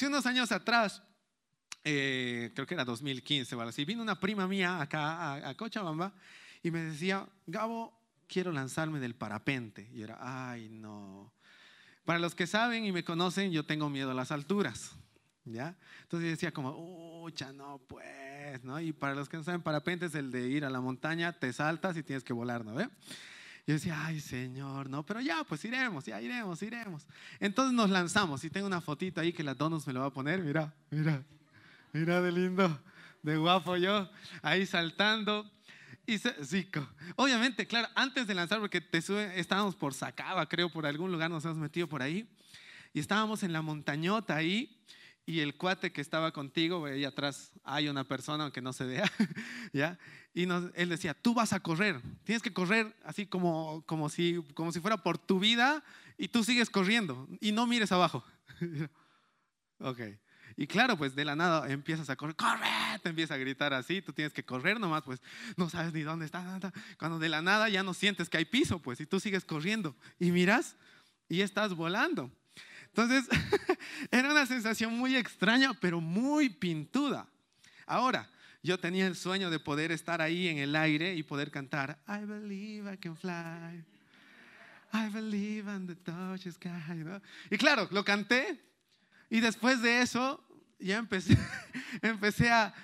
hace unos años atrás, eh, creo que era 2015 o vino una prima mía acá a, a Cochabamba y me decía, Gabo, quiero lanzarme del parapente. Y era, ay, no. Para los que saben y me conocen, yo tengo miedo a las alturas. ¿Ya? Entonces decía como, ucha, no, pues, ¿no? Y para los que no saben, parapente es el de ir a la montaña, te saltas y tienes que volar, ¿no ve? Yo decía, ay, Señor, no, pero ya, pues iremos, ya iremos, iremos. Entonces nos lanzamos y tengo una fotito ahí que la Donos me lo va a poner, mira, mira, mira de lindo, de guapo yo, ahí saltando. Y sí, obviamente, claro, antes de lanzar, porque te sube, estábamos por Sacaba, creo, por algún lugar nos hemos metido por ahí, y estábamos en la montañota ahí, y el cuate que estaba contigo, ahí atrás hay una persona, aunque no se vea, ¿ya? Y él decía, tú vas a correr, tienes que correr así como, como, si, como si fuera por tu vida, y tú sigues corriendo, y no mires abajo. ok. Y claro, pues de la nada empiezas a correr, corre, te empieza a gritar así, tú tienes que correr nomás, pues no sabes ni dónde está. Cuando de la nada ya no sientes que hay piso, pues, y tú sigues corriendo y miras y estás volando. Entonces, era una sensación muy extraña, pero muy pintuda. Ahora, yo tenía el sueño de poder estar ahí en el aire y poder cantar, I believe I can fly. I believe in the touch sky. Y claro, lo canté. Y después de eso, ya empecé, empecé a,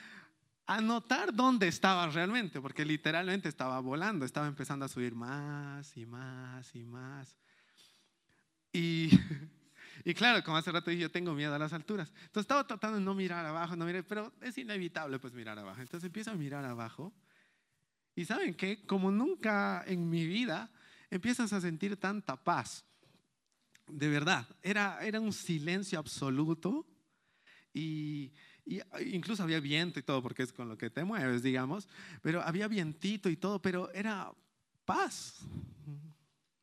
a notar dónde estaba realmente, porque literalmente estaba volando, estaba empezando a subir más y más y más. Y, y claro, como hace rato dije, yo tengo miedo a las alturas. Entonces estaba tratando de no mirar abajo, no mirar, pero es inevitable pues mirar abajo. Entonces empiezo a mirar abajo y saben que como nunca en mi vida empiezas a sentir tanta paz. De verdad, era, era un silencio absoluto y, incluso había viento y todo, porque es con lo que te mueves, digamos, pero había vientito y todo, pero era paz.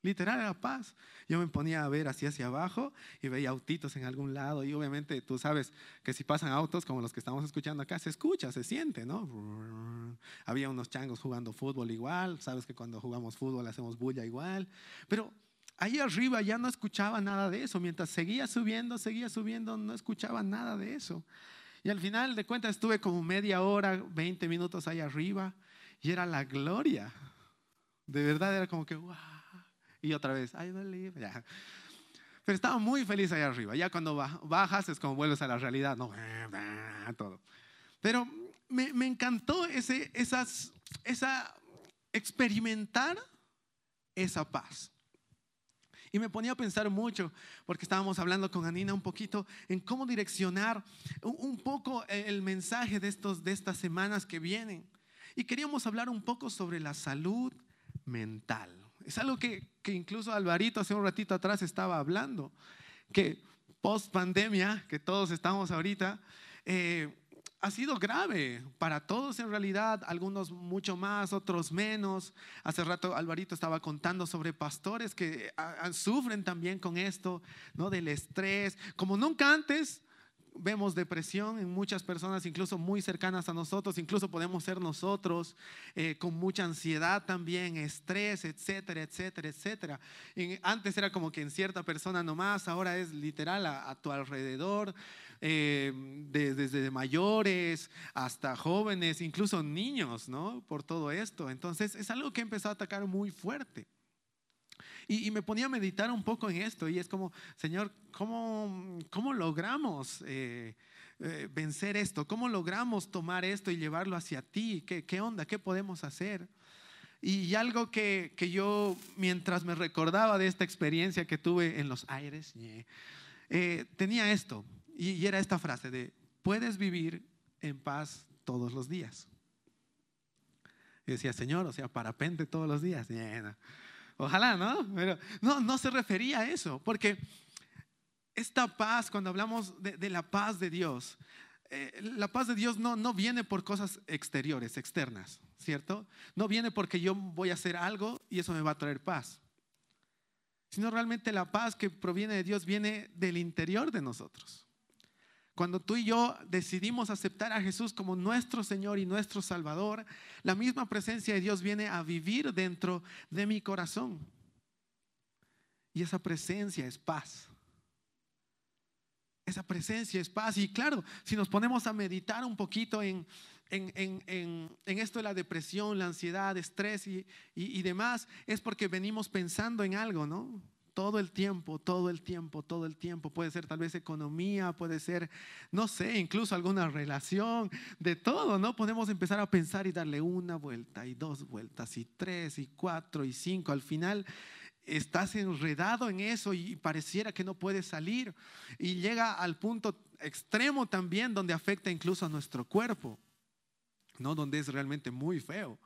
Literal era paz. Yo me ponía a ver así hacia abajo y veía autitos en algún lado y obviamente tú sabes que si pasan autos como los que estamos escuchando acá, se escucha, se siente, ¿no? Había unos changos jugando fútbol igual, sabes que cuando jugamos fútbol hacemos bulla igual, pero Ahí arriba ya no escuchaba nada de eso. Mientras seguía subiendo, seguía subiendo, no escuchaba nada de eso. Y al final de cuentas estuve como media hora, 20 minutos ahí arriba y era la gloria. De verdad era como que, wow. Y otra vez, I believe. Ya. Pero estaba muy feliz ahí arriba. Ya cuando bajas es como vuelves a la realidad, no, todo. Pero me, me encantó ese, esas, esa experimentar esa paz. Y me ponía a pensar mucho, porque estábamos hablando con Anina un poquito en cómo direccionar un poco el mensaje de, estos, de estas semanas que vienen. Y queríamos hablar un poco sobre la salud mental. Es algo que, que incluso Alvarito hace un ratito atrás estaba hablando, que post pandemia, que todos estamos ahorita, eh, ha sido grave para todos en realidad, algunos mucho más, otros menos. Hace rato Alvarito estaba contando sobre pastores que sufren también con esto, ¿no? Del estrés, como nunca antes. Vemos depresión en muchas personas, incluso muy cercanas a nosotros, incluso podemos ser nosotros, eh, con mucha ansiedad también, estrés, etcétera, etcétera, etcétera. antes era como que en cierta persona nomás, ahora es literal a tu alrededor. Eh, desde mayores hasta jóvenes, incluso niños, ¿no? Por todo esto. Entonces es algo que empezó a atacar muy fuerte. Y, me ponía a meditar un poco en esto y es como, Señor, ¿cómo, cómo logramos eh, eh, vencer esto? ¿Cómo logramos tomar esto y llevarlo hacia ti? ¿Qué, qué onda? ¿Qué podemos hacer? Y, algo que, que, yo, mientras me recordaba de esta experiencia que tuve en los aires, tenía esto. Y, era esta frase de, puedes vivir en paz todos los días. Y decía, Señor, o sea, parapente todos los días. Ojalá, ¿no? Pero no, no se refería a eso, porque esta paz, cuando hablamos de, la paz de Dios, eh, la paz de Dios no, no viene por cosas exteriores, externas, ¿cierto? No viene porque yo voy a hacer algo y eso me va a traer paz, sino realmente la paz que proviene de Dios viene del interior de nosotros. Cuando tú y yo decidimos aceptar a Jesús como nuestro Señor y nuestro Salvador, la misma presencia de Dios viene a vivir dentro de mi corazón. Y esa presencia es paz. Esa presencia es paz. Y claro, si nos ponemos a meditar un poquito en, en, esto de la depresión, la ansiedad, estrés y, y, demás, es porque venimos pensando en algo, ¿no? Todo el tiempo, todo el tiempo, todo el tiempo. Puede ser tal vez economía, puede ser, no sé, incluso alguna relación, de todo, ¿no? Podemos empezar a pensar y darle una vuelta y dos vueltas y tres y cuatro y cinco. Al final estás enredado en eso y pareciera que no puedes salir. Y llega al punto extremo también donde afecta incluso a nuestro cuerpo. ¿no? Donde es realmente muy feo.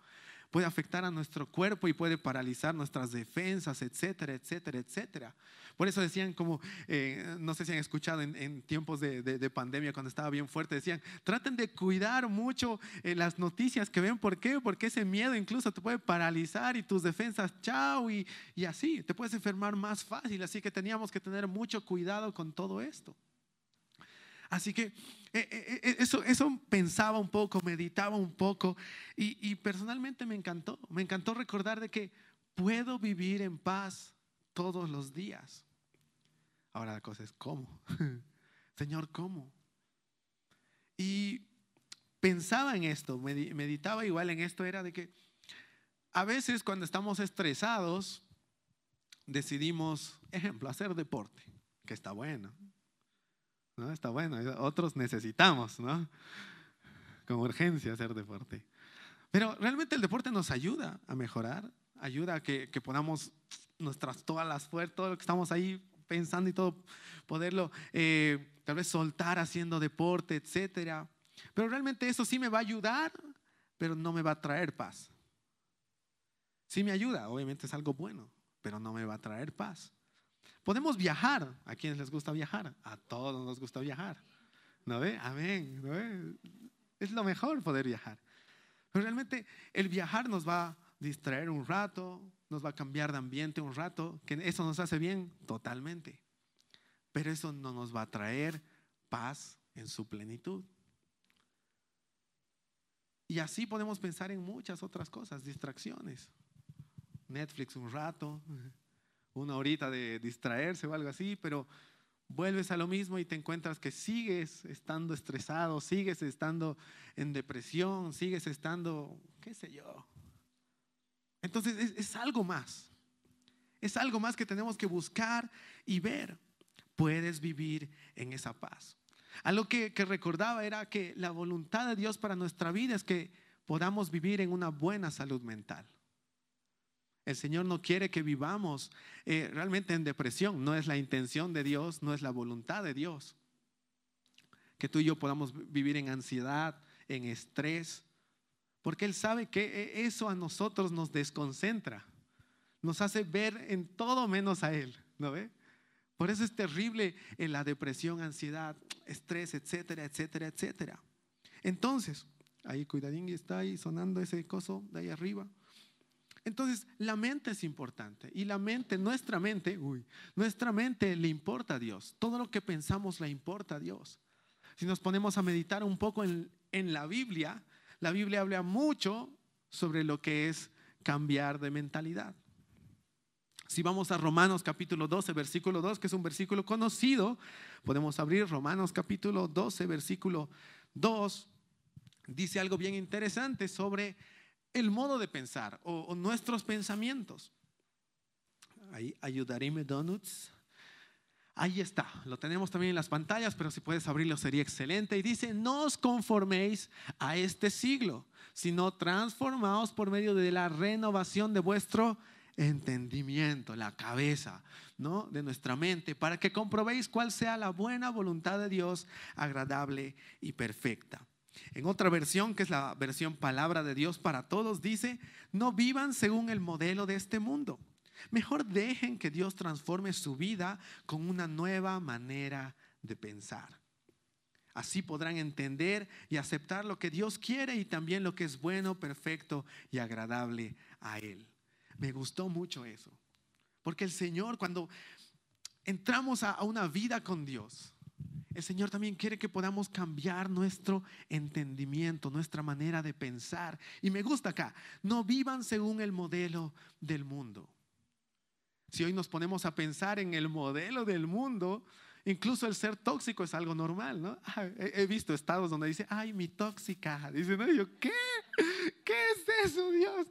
Puede afectar a nuestro cuerpo y puede paralizar nuestras defensas, etcétera, etcétera, etcétera. Por eso decían como, eh, no sé si han escuchado en, tiempos de, pandemia, cuando estaba bien fuerte, decían, traten de cuidar mucho eh, las noticias que ven. ¿Por qué? Porque ese miedo incluso te puede paralizar y tus defensas, chao, y, y así, te puedes enfermar más fácil. Así que teníamos que tener mucho cuidado con todo esto. Así que eh, eh, eh, eso, pensaba un poco, meditaba un poco y, personalmente me encantó. Me encantó recordar de que puedo vivir en paz todos los días. Ahora la cosa es cómo. Señor, ¿cómo? Y pensaba en esto, meditaba igual en esto, era de que a veces cuando estamos estresados decidimos, ejemplo, hacer deporte, que está bueno, ¿no? Está bueno, otros necesitamos, ¿no? Con urgencia hacer deporte. Pero realmente el deporte nos ayuda a mejorar, ayuda a que, que podamos nuestras, todas las fuerzas, todo lo que estamos ahí pensando y todo, poderlo eh, tal vez soltar haciendo deporte, etcétera. Pero realmente eso sí me va a ayudar, pero no me va a traer paz. Sí me ayuda, obviamente es algo bueno, pero no me va a traer paz. Podemos viajar. ¿A quienes les gusta viajar? A todos nos gusta viajar. ¿No ve? Amén. ¿No ve? Es lo mejor poder viajar. Pero realmente el viajar nos va a distraer un rato, nos va a cambiar de ambiente un rato, que eso nos hace bien totalmente. Pero eso no nos va a traer paz en su plenitud. Y así podemos pensar en muchas otras cosas, distracciones. Netflix un rato, una horita de distraerse o algo así, pero vuelves a lo mismo y te encuentras que sigues estando estresado, sigues estando en depresión, sigues estando, qué sé yo. Entonces es, algo más. Es algo más que tenemos que buscar y ver. Puedes vivir en esa paz. Algo que recordaba era que la voluntad de Dios para nuestra vida es que podamos vivir en una buena salud mental. El Señor no quiere que vivamos eh, realmente en depresión. No es la intención de Dios, no es la voluntad de Dios. Que tú y yo podamos vivir en ansiedad, en estrés, porque Él sabe que e, eso a nosotros nos desconcentra, nos hace ver en todo menos a Él, ¿no ve? Por eso es terrible en la depresión, ansiedad, estrés, etcétera, etcétera, etcétera. Entonces, ahí cuidadín está ahí sonando ese coso de ahí arriba. Entonces, la mente es importante y la mente, nuestra mente, uy, nuestra mente le importa a Dios. Todo lo que pensamos le importa a Dios. Si nos ponemos a meditar un poco en, en la Biblia, la Biblia habla mucho sobre lo que es cambiar de mentalidad. Si vamos a Romanos capítulo 12, versículo 2, que es un versículo conocido, podemos abrir Romanos capítulo 12, versículo 2, dice algo bien interesante sobre el modo de pensar o, nuestros pensamientos. Ahí, ayudaríme donuts. Ahí está, lo tenemos también en las pantallas, pero si puedes abrirlo sería excelente. Y dice, no os conforméis a este siglo, sino transformaos por medio de la renovación de vuestro entendimiento, la cabeza, ¿no? De nuestra mente, para que comprobéis cuál sea la buena voluntad de Dios, agradable y perfecta. En otra versión, que es la versión palabra de Dios para todos, dice, no vivan según el modelo de este mundo. Mejor dejen que Dios transforme su vida con una nueva manera de pensar. Así podrán entender y aceptar lo que Dios quiere y también lo que es bueno, perfecto y agradable a Él. Me gustó mucho eso. Porque el Señor, cuando entramos a una vida con Dios, el Señor también quiere que podamos cambiar nuestro entendimiento, nuestra manera de pensar. Y me gusta acá, no vivan según el modelo del mundo. Si hoy nos ponemos a pensar en el modelo del mundo, Incluso el ser tóxico es algo normal, ¿no? Ah, he, visto estados donde dice, ay, mi tóxica. Dice, no, yo, ¿qué? ¿Qué es eso, Dios?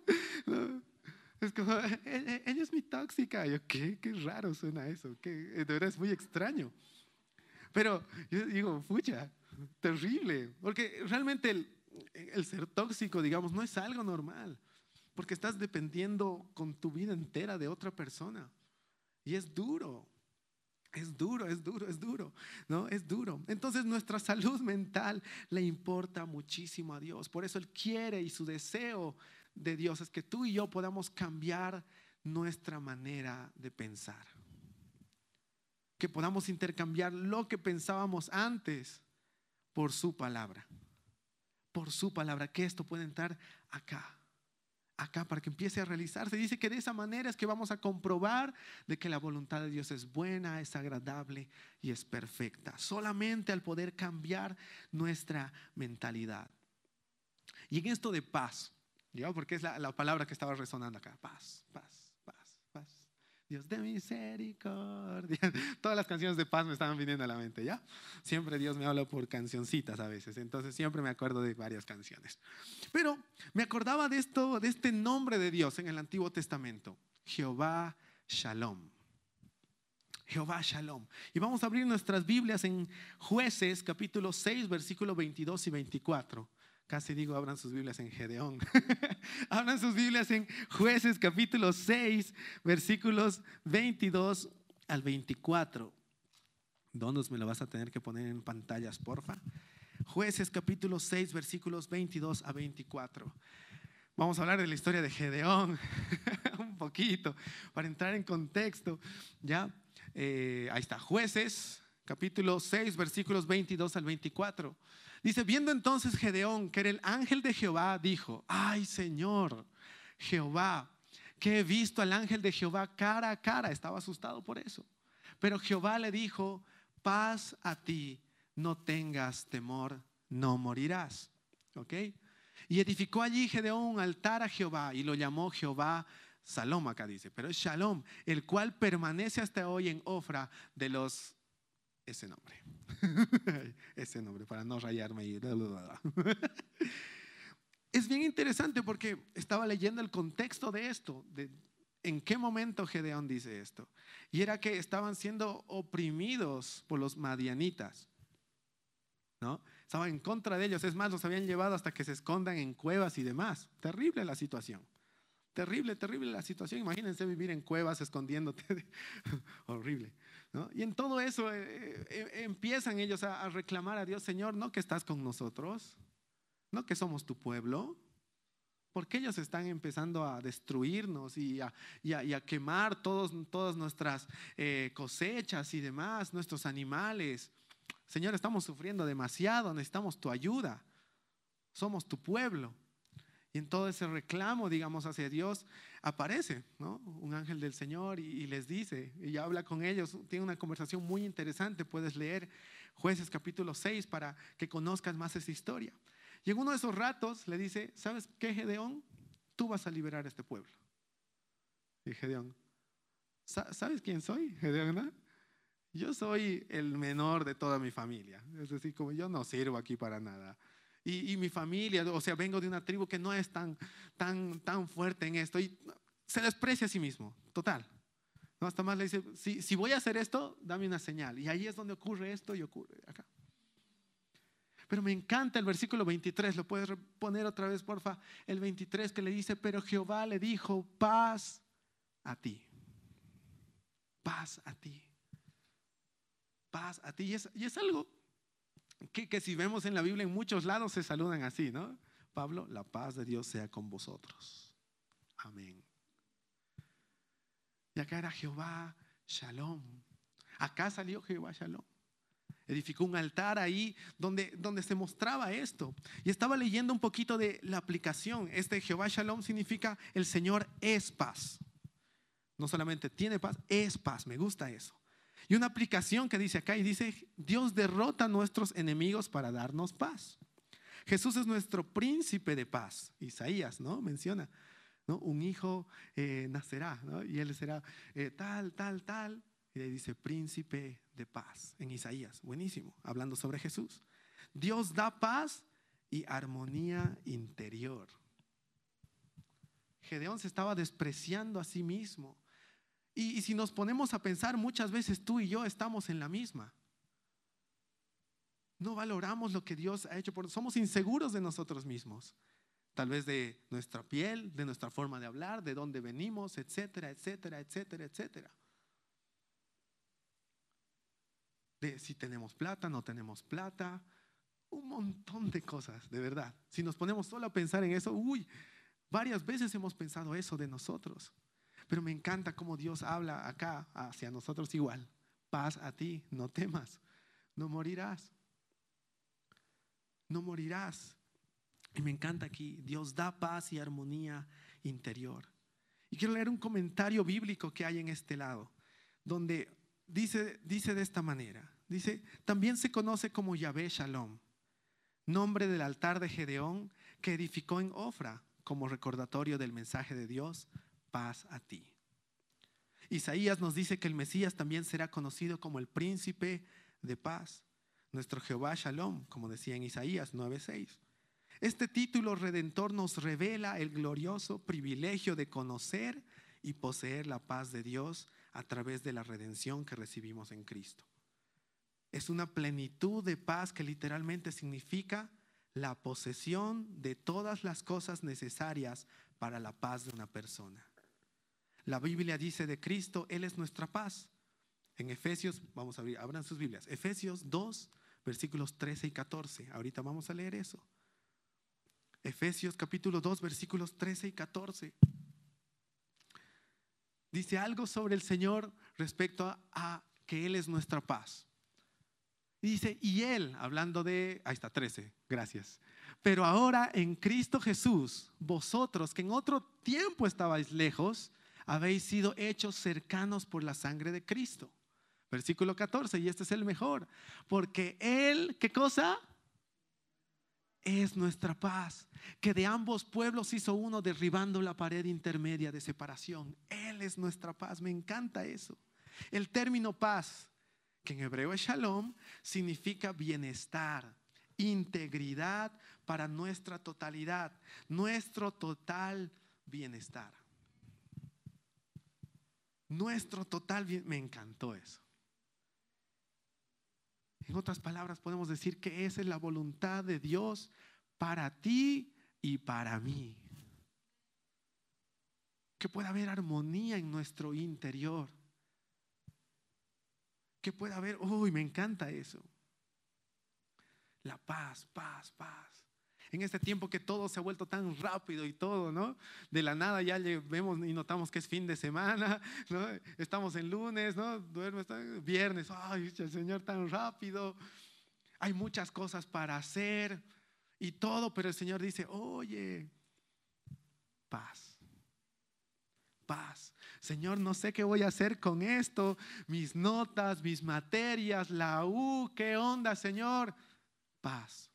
Es como, e, e, ella es mi tóxica. Yo, ¿qué? Qué raro suena eso. ¿Qué? De verdad es muy extraño. Pero yo digo, pucha, terrible. Porque realmente el ser tóxico, digamos, no es algo normal. Porque estás dependiendo con tu vida entera de otra persona. Y es duro. Es duro, es duro, es duro, ¿no? Es duro. Entonces nuestra salud mental le importa muchísimo a Dios. Por eso Él quiere y su deseo de Dios es que tú y yo podamos cambiar nuestra manera de pensar. Que podamos intercambiar lo que pensábamos antes por su palabra. Por su palabra, que esto puede entrar acá acá para que empiece a realizarse. Dice que de esa manera es que vamos a comprobar de que la voluntad de Dios es buena, es agradable y es perfecta. Solamente al poder cambiar nuestra mentalidad. Y en esto de paz, porque es la, la palabra que estaba resonando acá, paz, paz. Dios de misericordia. Todas las canciones de paz me estaban viniendo a la mente, ¿ya? Siempre Dios me habla por cancioncitas a veces, entonces siempre me acuerdo de varias canciones. Pero me acordaba de esto, de este nombre de Dios en el Antiguo Testamento, Jehová Shalom. Jehová Shalom. Y vamos a abrir nuestras Biblias en Jueces capítulo 6, versículo 22 y 24. Casi digo, abran sus Biblias en Gedeón. abran sus Biblias en Jueces capítulo 6, versículos 22 al 24. ¿Dónde me lo vas a tener que poner en pantallas, porfa? Jueces capítulo 6, versículos 22 a 24. Vamos a hablar de la historia de Gedeón un poquito para entrar en contexto. Ya, eh, ahí está, Jueces capítulo 6, versículos 22 al 24. Dice, viendo entonces Gedeón que era el ángel de Jehová, dijo, ay Señor, Jehová, que he visto al ángel de Jehová cara a cara. Estaba asustado por eso. Pero Jehová le dijo, paz a ti, no tengas temor, no morirás. ¿Ok? Y edificó allí Gedeón un altar a Jehová y lo llamó Jehová Salom acá dice, pero es Shalom, el cual permanece hasta hoy en Ofra de los ese nombre. ese nombre, para no rayarme y... es bien interesante porque estaba leyendo el contexto de esto, de en qué momento Gedeón dice esto. Y era que estaban siendo oprimidos por los madianitas. ¿No? Estaban en contra de ellos. Es más, los habían llevado hasta que se escondan en cuevas y demás. Terrible la situación. Terrible, terrible la situación. Imagínense vivir en cuevas escondiéndote. Horrible. Y en todo eso eh, eh, eh, empiezan ellos a, reclamar a Dios, Señor, no que estás con nosotros, no que somos tu pueblo, porque ellos están empezando a destruirnos y a, quemar todas nuestras cosechas y demás, nuestros animales. Señor, estamos sufriendo demasiado, necesitamos tu ayuda. Somos tu pueblo. Y en todo ese reclamo, digamos, hacia Dios, aparece ¿no? un ángel del Señor y, les dice, y habla con ellos, tiene una conversación muy interesante, puedes leer jueces capítulo 6 para que conozcas más esa historia. Y en uno de esos ratos le dice, ¿sabes qué, Gedeón? Tú vas a liberar a este pueblo. Y Gedeón, ¿sabes quién soy, Gedeón? Yo soy el menor de toda mi familia. Es decir, como yo no sirvo aquí para nada y, mi familia, o sea, vengo de una tribu que no es tan, tan, tan fuerte en esto y se desprecia a sí mismo, total. ¿No? Hasta más le dice, si, si voy a hacer esto, dame una señal. Y ahí es donde ocurre esto y ocurre acá. Pero me encanta el versículo 23, lo puedes poner otra vez, porfa. El 23 que le dice, pero Jehová le dijo, paz a ti. Paz a ti. Paz a ti. Y es, y es algo que, si vemos en la Biblia en muchos lados se saludan así, ¿no? Pablo, la paz de Dios sea con vosotros. Amén. Y acá era Jehová Shalom. Acá salió Jehová Shalom. Edificó un altar ahí donde, donde se mostraba esto. Y estaba leyendo un poquito de la aplicación. Este Jehová Shalom significa el Señor es paz. No solamente tiene paz, es paz. Me gusta eso. Y una aplicación que dice acá y dice, Dios derrota a nuestros enemigos para darnos paz. Jesús es nuestro príncipe de paz. Isaías, ¿no? Menciona, ¿no? Un hijo eh, nacerá, ¿no? Y él será eh, tal, tal, tal. Y ahí dice príncipe de paz en Isaías. Buenísimo, hablando sobre Jesús. Dios da paz y armonía interior. Gedeón se estaba despreciando a sí mismo. Y, si nos ponemos a pensar, muchas veces tú y yo estamos en la misma. No valoramos lo que Dios ha hecho por. Somos inseguros de nosotros mismos. Tal vez de nuestra piel, de nuestra forma de hablar, de dónde venimos, etcétera, etcétera, etcétera, etcétera. De si tenemos plata, no tenemos plata, un montón de cosas, de verdad. Si nos ponemos solo a pensar en eso, uy, varias veces hemos pensado eso de nosotros. Pero me encanta cómo Dios habla acá hacia nosotros igual. Paz a ti, no temas, no morirás. No morirás. Y me encanta aquí, Dios da paz y armonía interior. Y quiero leer un comentario bíblico que hay en este lado, donde dice, dice de esta manera, dice, también se conoce como Yahvé Shalom nombre del altar de Gedeón que edificó en Ofra como recordatorio del mensaje de Dios, paz a ti. Isaías nos dice que el Mesías también será conocido como el príncipe de paz, nuestro Jehová Shalom, como decía en Isaías 9:6. Este título redentor nos revela el glorioso privilegio de conocer y poseer la paz de Dios a través de la redención que recibimos en Cristo es una plenitud de paz que literalmente significa la posesión de todas las cosas necesarias para la paz de una persona. La Biblia dice de Cristo, Él es nuestra paz. En Efesios, vamos a abrir, abran sus Biblias. Efesios 2, versículos 13 y 14. Ahorita vamos a leer eso. Efesios capítulo 2, versículos 13 y 14. Dice algo sobre el Señor respecto a, que Él es nuestra paz. Dice, y Él, hablando de, ahí está, 13, gracias. Pero ahora en Cristo Jesús, vosotros que en otro tiempo estabais lejos, habéis sido hechos cercanos por la sangre de Cristo. Versículo 14, y este es el mejor. Porque Él, ¿qué cosa? Es nuestra paz, que de ambos pueblos hizo uno derribando la pared intermedia de separación. Él es nuestra paz, me encanta eso. El término paz que en hebreo es shalom, significa bienestar, integridad para nuestra totalidad, nuestro total bienestar. Nuestro total bienestar. Me encantó eso. En otras palabras, podemos decir que esa es la voluntad de Dios para ti y para mí. Que pueda haber armonía en nuestro interior que pueda haber, uy, me encanta eso. La paz, paz, paz. En este tiempo que todo se ha vuelto tan rápido y todo, ¿no? De la nada ya vemos y notamos que es fin de semana, ¿no? Estamos en lunes, ¿no? Duerme, viernes, ay, el Señor tan rápido. Hay muchas cosas para hacer y todo, pero el Señor dice, oye, paz, paz. Señor, no sé qué voy a hacer con esto, mis notas, mis materias, la U, ¿qué onda, Señor? Paz.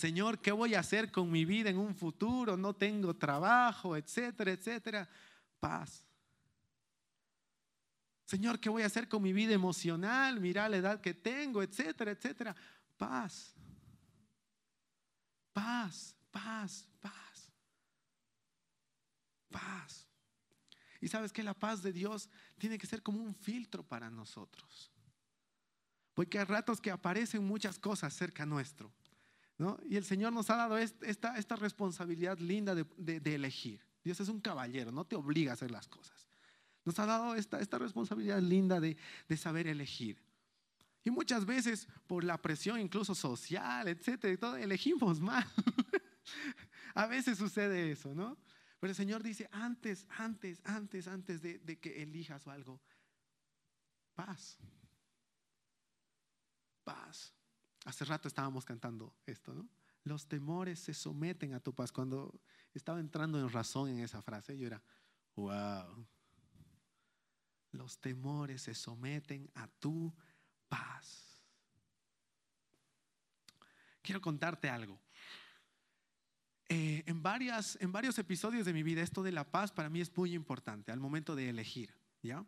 Señor, ¿qué voy a hacer con mi vida en un futuro? No tengo trabajo, etcétera, etcétera. Paz. Señor, ¿qué voy a hacer con mi vida emocional? Mira la edad que tengo, etcétera, etcétera. Paz. Paz, paz, paz. Paz. Y sabes que la paz de Dios tiene que ser como un filtro para nosotros. Porque hay ratos que aparecen muchas cosas cerca nuestro. ¿No? Y el Señor nos ha dado esta, responsabilidad linda de, elegir. Dios es un caballero, no te obliga a hacer las cosas. Nos ha dado esta, responsabilidad linda de, de saber elegir. Y muchas veces por la presión incluso social, etcétera, todo, elegimos mal. a veces sucede eso, ¿no? Pero el Señor dice, antes, antes, antes, antes de, que elijas algo, paz. Paz. Hace rato estábamos cantando esto, ¿no? Los temores se someten a tu paz. Cuando estaba entrando en razón en esa frase, yo era, wow. Los temores se someten a tu paz. Quiero contarte algo. Eh, en, varias, en varios episodios de mi vida esto de la paz para mí es muy importante al momento de elegir, ¿ya?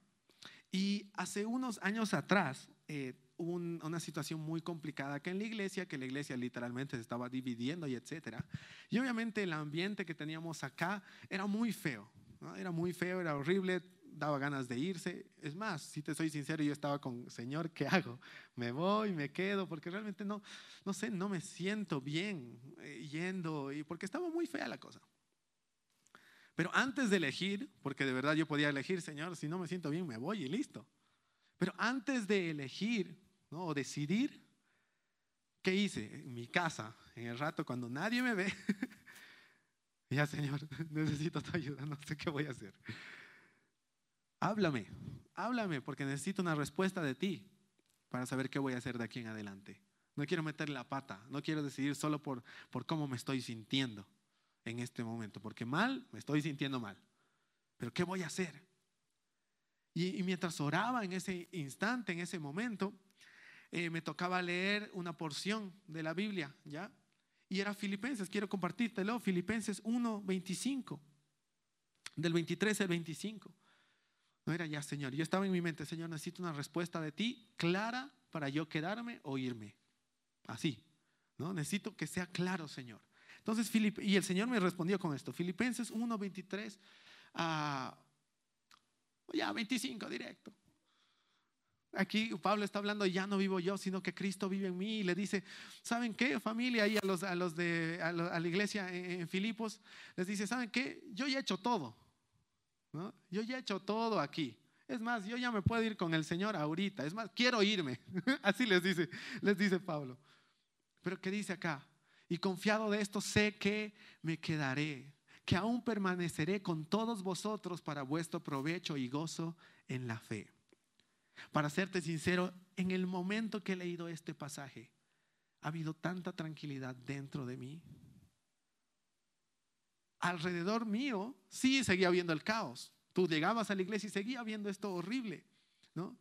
Y hace unos años atrás eh, una situación muy complicada acá en la iglesia, que la iglesia literalmente se estaba dividiendo y etcétera. Y obviamente el ambiente que teníamos acá era muy feo, era muy feo, era horrible, daba ganas de irse. Es más, si te soy sincero, yo estaba con, Señor, ¿qué hago? ¿Me voy, me quedo? Porque realmente no, no sé, no me siento bien eh, yendo, y porque estaba muy fea la cosa. Pero antes de elegir, porque de verdad yo podía elegir, Señor, si no me siento bien, me voy y listo. Pero antes de elegir ¿no? o decidir, ¿qué hice? En mi casa, en el rato cuando nadie me ve, ya Señor, necesito tu ayuda, no sé qué voy a hacer. Háblame, háblame, porque necesito una respuesta de ti para saber qué voy a hacer de aquí en adelante. No quiero meter la pata, no quiero decidir solo por, por cómo me estoy sintiendo en este momento, porque mal, me estoy sintiendo mal. Pero ¿qué voy a hacer? Y, mientras oraba en ese instante, en ese momento, eh, me tocaba leer una porción de la Biblia, ¿ya? Y era Filipenses, quiero compartírtelo, Filipenses 1, 25, del 23 al 25. No era ya, Señor. Yo estaba en mi mente, Señor, necesito una respuesta de ti clara para yo quedarme o irme. Así, ¿no? Necesito que sea claro, Señor. Entonces, y el Señor me respondió con esto, Filipenses 1, 23 a ya 25 directo. Aquí Pablo está hablando, ya no vivo yo, sino que Cristo vive en mí. Y le dice, ¿saben qué? Familia, ahí a los, a los de a, la iglesia en, Filipos, les dice, ¿saben qué? Yo ya he hecho todo. ¿no? Yo ya he hecho todo aquí. Es más, yo ya me puedo ir con el Señor ahorita. Es más, quiero irme. Así les dice, les dice Pablo. Pero ¿qué dice acá? Y confiado de esto, sé que me quedaré que aún permaneceré con todos vosotros para vuestro provecho y gozo en la fe. Para serte sincero, en el momento que he leído este pasaje, ha habido tanta tranquilidad dentro de mí. Alrededor mío, sí seguía viendo el caos. Tú llegabas a la iglesia y seguía viendo esto horrible, ¿no?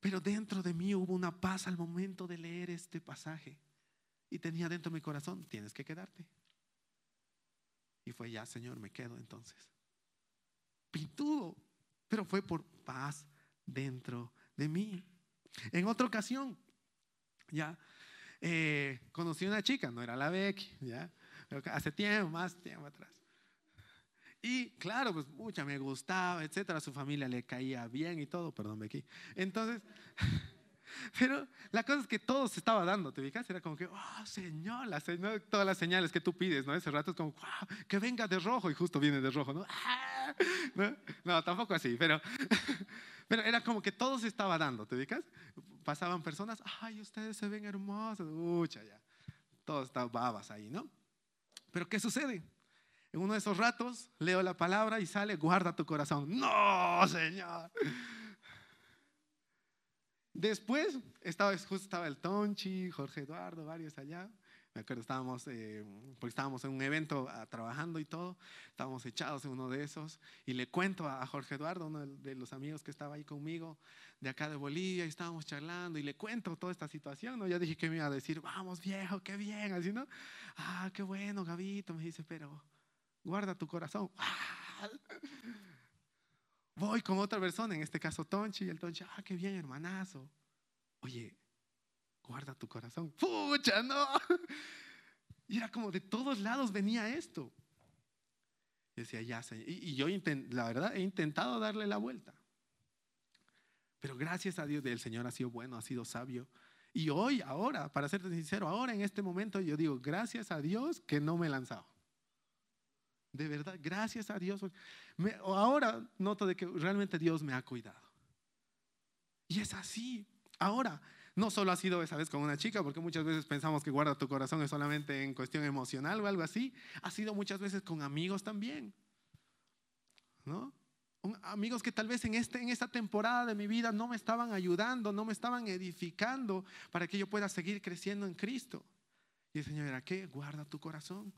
Pero dentro de mí hubo una paz al momento de leer este pasaje. Y tenía dentro de mi corazón, tienes que quedarte. Y fue ya, Señor, me quedo entonces. Pintudo, pero fue por paz dentro de mí. En otra ocasión, ya eh, conocí una chica, no era la Becky, ya, hace tiempo, más tiempo atrás. Y claro, pues mucha me gustaba, etcétera, su familia le caía bien y todo, perdón, Becky. Entonces, pero la cosa es que todo se estaba dando, ¿te fijas? Era como que, oh, Señor, todas las señales que tú pides, ¿no? Ese rato es como, wow, que venga de rojo y justo viene de rojo, ¿no? ¿no? No, tampoco así, pero, pero era como que todo se estaba dando, ¿te fijas? Pasaban personas, ay, ustedes se ven hermosos, ucha, ya. Todo estaba babas ahí, ¿no? Pero ¿qué sucede? En uno de esos ratos leo la palabra y sale, guarda tu corazón. No, Señor. Después estaba, justo estaba el Tonchi, Jorge Eduardo, varios allá. Me acuerdo, estábamos, eh, porque estábamos en un evento ah, trabajando y todo, estábamos echados en uno de esos y le cuento a, Jorge Eduardo, uno de, los amigos que estaba ahí conmigo, de acá de Bolivia, y estábamos charlando y le cuento toda esta situación, ¿no? Ya dije que me iba a decir, vamos viejo, qué bien, así, ¿no? Ah, qué bueno, Gabito, me dice, pero guarda tu corazón. Voy con otra persona, en este caso Tonchi, y el Tonchi, ah, qué bien, hermanazo. Oye, guarda tu corazón. Pucha, no. Y era como de todos lados venía esto. Y decía, ya, Señor. Y, yo, la verdad, he intentado darle la vuelta. Pero gracias a Dios, el Señor ha sido bueno, ha sido sabio. Y hoy, ahora, para serte sincero, ahora en este momento yo digo, gracias a Dios que no me he lanzado. De verdad, gracias a Dios. ahora noto de que realmente Dios me ha cuidado. Y es así. Ahora, no solo ha sido esa vez con una chica, porque muchas veces pensamos que guarda tu corazón es solamente en cuestión emocional o algo así. Ha sido muchas veces con amigos también. ¿No? amigos que tal vez en, este, en esta temporada de mi vida no me estaban ayudando, no me estaban edificando para que yo pueda seguir creciendo en Cristo. Y el Señor era, ¿qué? Guarda tu corazón.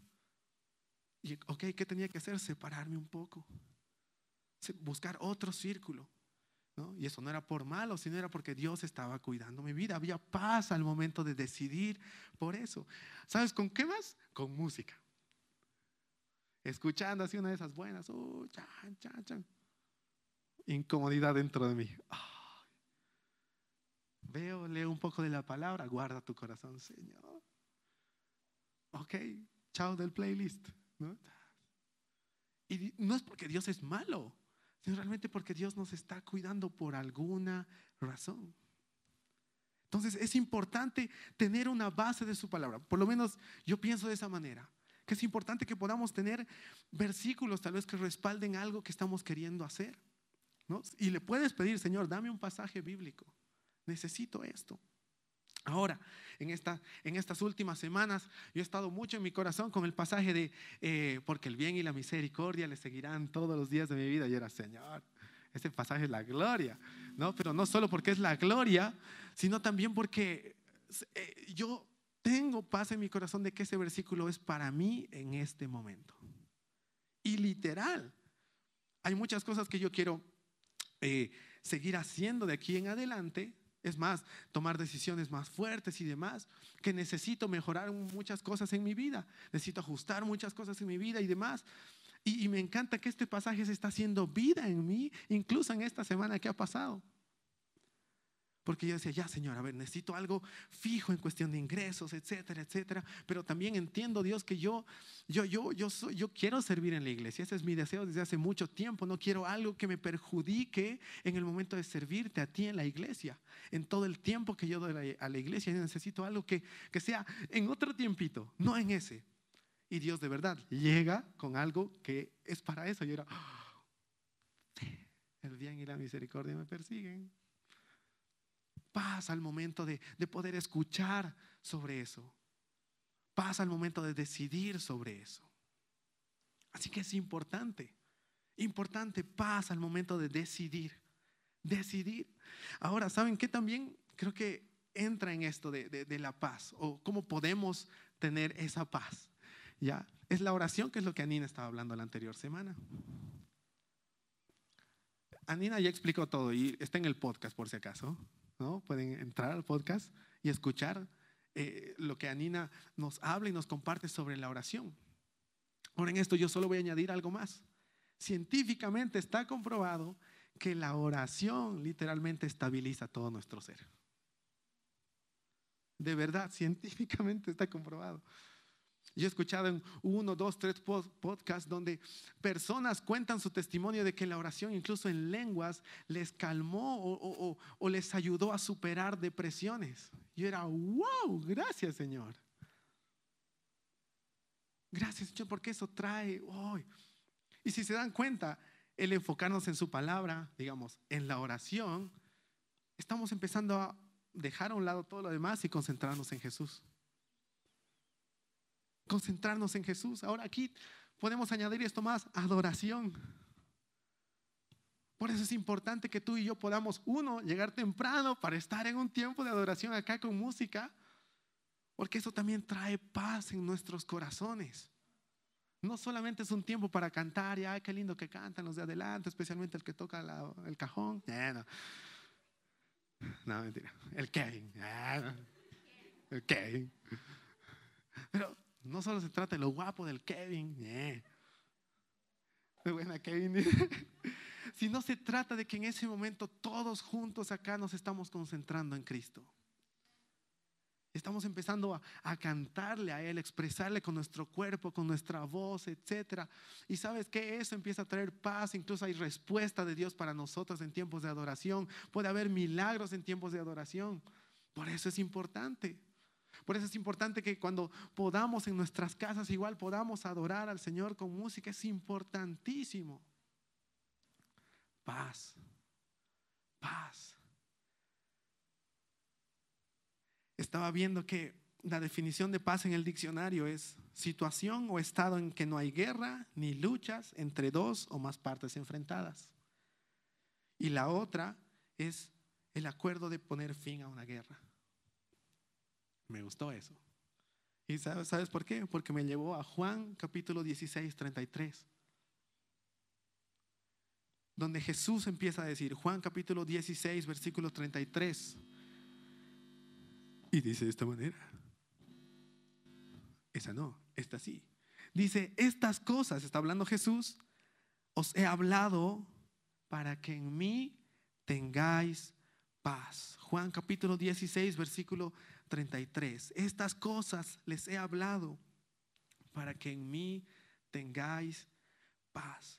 Y, ok, ¿qué tenía que hacer? Separarme un poco. Buscar otro círculo. ¿no? Y eso no era por malo, sino era porque Dios estaba cuidando mi vida. Había paz al momento de decidir por eso. ¿Sabes con qué más? Con música. Escuchando así una de esas buenas. Uh, chan, chan, chan. incomodidad dentro de mí. Veo, leo un poco de la palabra, guarda tu corazón, Señor. Ok, chao del playlist. Y no es porque Dios es malo, sino realmente porque Dios nos está cuidando por alguna razón. Entonces es importante tener una base de su palabra. Por lo menos yo pienso de esa manera. Que es importante que podamos tener versículos tal vez que respalden algo que estamos queriendo hacer. Y le puedes pedir, Señor, dame un pasaje bíblico. Necesito esto. Ahora, en, esta, en estas últimas semanas, yo he estado mucho en mi corazón con el pasaje de, eh, porque el bien y la misericordia le seguirán todos los días de mi vida. Y era, Señor, ese pasaje es la gloria, ¿no? Pero no solo porque es la gloria, sino también porque eh, yo tengo paz en mi corazón de que ese versículo es para mí en este momento. Y literal, hay muchas cosas que yo quiero eh, seguir haciendo de aquí en adelante es más, tomar decisiones más fuertes y demás, que necesito mejorar muchas cosas en mi vida, necesito ajustar muchas cosas en mi vida y demás. Y, me encanta que este pasaje se está haciendo vida en mí, incluso en esta semana que ha pasado. Porque yo decía, ya Señor, a ver, necesito algo fijo en cuestión de ingresos, etcétera, etcétera. Pero también entiendo, Dios, que yo, yo, yo, yo, soy, yo quiero servir en la iglesia. Ese es mi deseo desde hace mucho tiempo. No quiero algo que me perjudique en el momento de servirte a ti en la iglesia. En todo el tiempo que yo doy a la iglesia, necesito algo que, que sea en otro tiempito, no en ese. Y Dios de verdad llega con algo que es para eso. Y era, el bien y la misericordia me persiguen paz al momento de, poder escuchar sobre eso. Paz al momento de decidir sobre eso. Así que es importante, importante paz al momento de decidir. Decidir. Ahora, ¿saben qué también creo que entra en esto de, de, la paz? ¿O cómo podemos tener esa paz? ¿Ya? Es la oración, que es lo que Anina estaba hablando la anterior semana. Anina ya explicó todo y está en el podcast por si acaso. Pueden entrar al podcast y escuchar eh, lo que Anina nos habla y nos comparte sobre la oración. Ahora en esto yo solo voy a añadir algo más. Científicamente está comprobado que la oración literalmente estabiliza todo nuestro ser. De verdad, científicamente está comprobado. Yo he escuchado en uno, dos, tres podcasts donde personas cuentan su testimonio de que la oración, incluso en lenguas, les calmó o, les ayudó a superar depresiones. Yo era, wow, gracias Señor. Gracias Señor, porque eso trae hoy. Y si se dan cuenta, el enfocarnos en su palabra, digamos, en la oración, estamos empezando a dejar a un lado todo lo demás y concentrarnos en Jesús concentrarnos en Jesús. Ahora aquí podemos añadir esto más, adoración. Por eso es importante que tú y yo podamos, uno, llegar temprano para estar en un tiempo de adoración acá con música, porque eso también trae paz en nuestros corazones. No solamente es un tiempo para cantar y, ay, qué lindo que cantan los de adelante, especialmente el que toca el cajón. no. mentira. El Kevin. El Kevin. Pero no solo se trata de lo guapo del Kevin, eh. muy buena Kevin, sino se trata de que en ese momento todos juntos acá nos estamos concentrando en Cristo. Estamos empezando a, a, cantarle a Él, expresarle con nuestro cuerpo, con nuestra voz, etc. Y sabes que eso empieza a traer paz, incluso hay respuesta de Dios para nosotros en tiempos de adoración. Puede haber milagros en tiempos de adoración. Por eso es importante. Por eso es importante que cuando podamos en nuestras casas igual podamos adorar al Señor con música. Es importantísimo. Paz. Paz. Estaba viendo que la definición de paz en el diccionario es situación o estado en que no hay guerra ni luchas entre dos o más partes enfrentadas. Y la otra es el acuerdo de poner fin a una guerra. Me gustó eso. ¿Y sabes, por qué? Porque me llevó a Juan capítulo 16, 33. Donde Jesús empieza a decir, Juan capítulo 16, versículo 33. Y dice de esta manera. Esa no, esta sí. Dice, estas cosas, está hablando Jesús, os he hablado para que en mí tengáis paz. Juan capítulo 16, versículo 33. Estas cosas les he hablado para que en mí tengáis paz.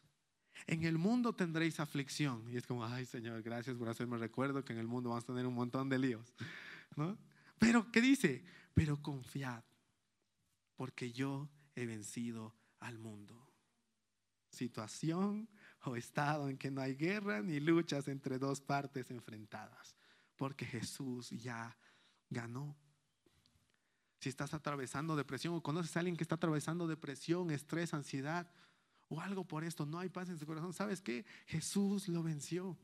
En el mundo tendréis aflicción. Y es como, ay Señor, gracias por hacerme recuerdo que en el mundo vamos a tener un montón de líos. ¿no? Pero, ¿qué dice? Pero confiad, porque yo he vencido al mundo. Situación o estado en que no hay guerra ni luchas entre dos partes enfrentadas, porque Jesús ya ganó. Si estás atravesando depresión o conoces a alguien que está atravesando depresión, estrés, ansiedad o algo por esto, no hay paz en su corazón, ¿sabes qué? Jesús lo venció.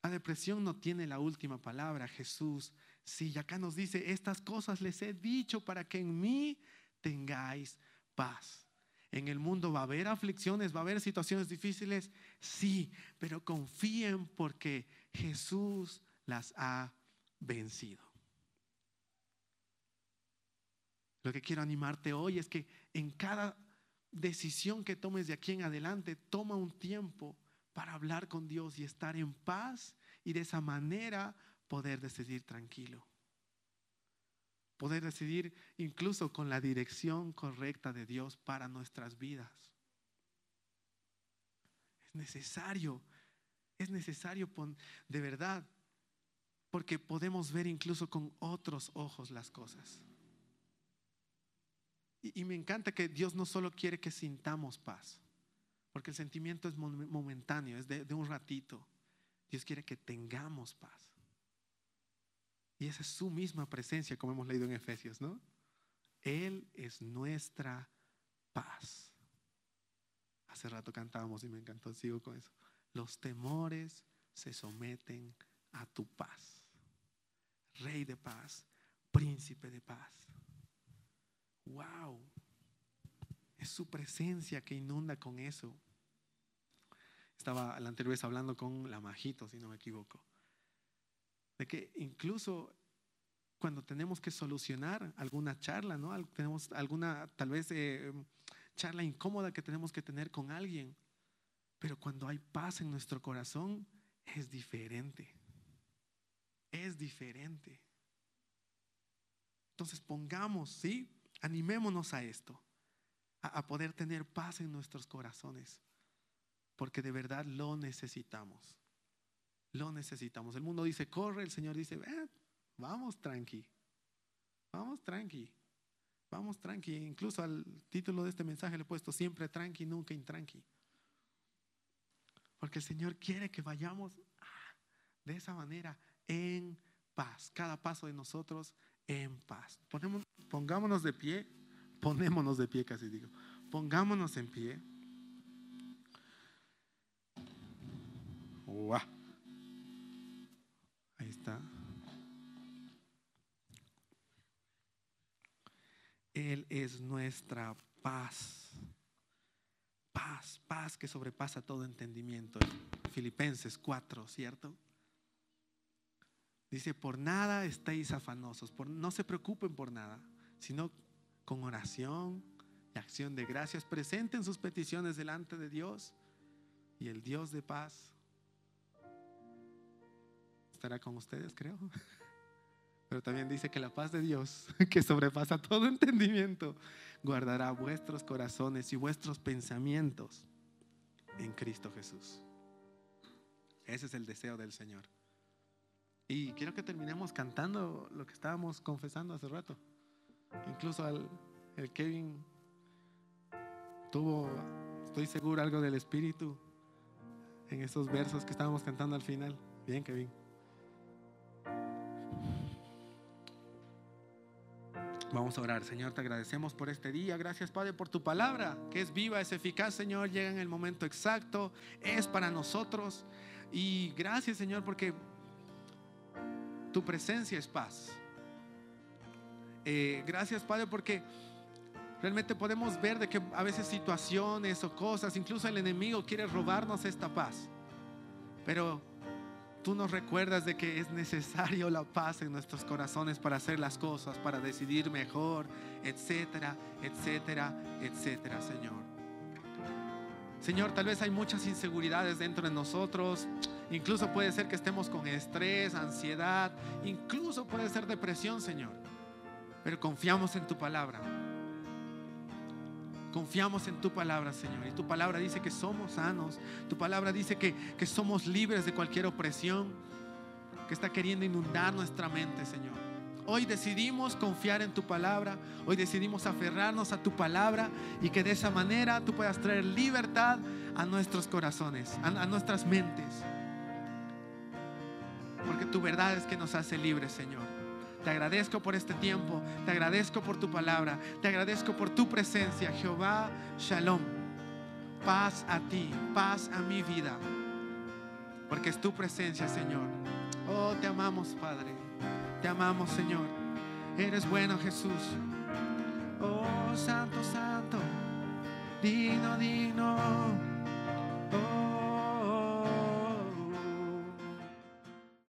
La depresión no tiene la última palabra, Jesús. Sí, y acá nos dice, estas cosas les he dicho para que en mí tengáis paz. En el mundo va a haber aflicciones, va a haber situaciones difíciles, sí, pero confíen porque Jesús las ha vencido. Lo que quiero animarte hoy es que en cada decisión que tomes de aquí en adelante, toma un tiempo para hablar con Dios y estar en paz y de esa manera poder decidir tranquilo. Poder decidir incluso con la dirección correcta de Dios para nuestras vidas. Es necesario, es necesario de verdad, porque podemos ver incluso con otros ojos las cosas. Y, me encanta que Dios no solo quiere que sintamos paz, porque el sentimiento es momentáneo, es de, de un ratito. Dios quiere que tengamos paz. Y esa es su misma presencia, como hemos leído en Efesios, ¿no? Él es nuestra paz. Hace rato cantábamos y me encantó, sigo con eso. Los temores se someten a tu paz. Rey de paz, príncipe de paz. Wow. Es su presencia que inunda con eso. Estaba la anterior vez hablando con la Majito, si no me equivoco. De que incluso cuando tenemos que solucionar alguna charla, ¿no? Tenemos alguna, tal vez, eh, charla incómoda que tenemos que tener con alguien. Pero cuando hay paz en nuestro corazón, es diferente. Es diferente. Entonces pongamos, ¿sí? Animémonos a esto, a, poder tener paz en nuestros corazones, porque de verdad lo necesitamos. Lo necesitamos. El mundo dice, corre, el Señor dice, vamos tranqui, vamos tranqui, vamos tranqui. Incluso al título de este mensaje le he puesto siempre tranqui, nunca intranqui. Porque el Señor quiere que vayamos ah, de esa manera en paz. Cada paso de nosotros en paz. pongámonos de pie, ponémonos de pie casi digo, pongámonos en pie. Ahí está. Él es nuestra paz. Paz, paz que sobrepasa todo entendimiento. Filipenses 4, ¿cierto? Dice, por nada estéis afanosos, por, no se preocupen por nada, sino con oración y acción de gracias, presenten sus peticiones delante de Dios y el Dios de paz estará con ustedes, creo. Pero también dice que la paz de Dios, que sobrepasa todo entendimiento, guardará vuestros corazones y vuestros pensamientos en Cristo Jesús. Ese es el deseo del Señor. Y quiero que terminemos cantando lo que estábamos confesando hace rato. Incluso al, el Kevin tuvo, estoy seguro, algo del Espíritu en esos versos que estábamos cantando al final. Bien, Kevin. Vamos a orar. Señor, te agradecemos por este día. Gracias, Padre, por tu palabra, que es viva, es eficaz, Señor. Llega en el momento exacto, es para nosotros. Y gracias, Señor, porque tu presencia es paz. Eh, gracias, Padre, porque realmente podemos ver de que a veces situaciones o cosas, incluso el enemigo quiere robarnos esta paz. Pero tú nos recuerdas de que es necesario la paz en nuestros corazones para hacer las cosas, para decidir mejor, etcétera, etcétera, etcétera, Señor. Señor, tal vez hay muchas inseguridades dentro de nosotros. Incluso puede ser que estemos con estrés, ansiedad, incluso puede ser depresión, Señor. Pero confiamos en tu palabra. Confiamos en tu palabra, Señor. Y tu palabra dice que somos sanos. Tu palabra dice que, que somos libres de cualquier opresión que está queriendo inundar nuestra mente, Señor. Hoy decidimos confiar en tu palabra. Hoy decidimos aferrarnos a tu palabra y que de esa manera tú puedas traer libertad a nuestros corazones, a, a nuestras mentes. Porque tu verdad es que nos hace libres, Señor. Te agradezco por este tiempo, te agradezco por tu palabra, te agradezco por tu presencia, Jehová Shalom. Paz a ti, paz a mi vida, porque es tu presencia, Señor. Oh, te amamos, Padre. Te amamos, Señor. Eres bueno, Jesús. Oh, santo, santo. Digno, digno. Oh.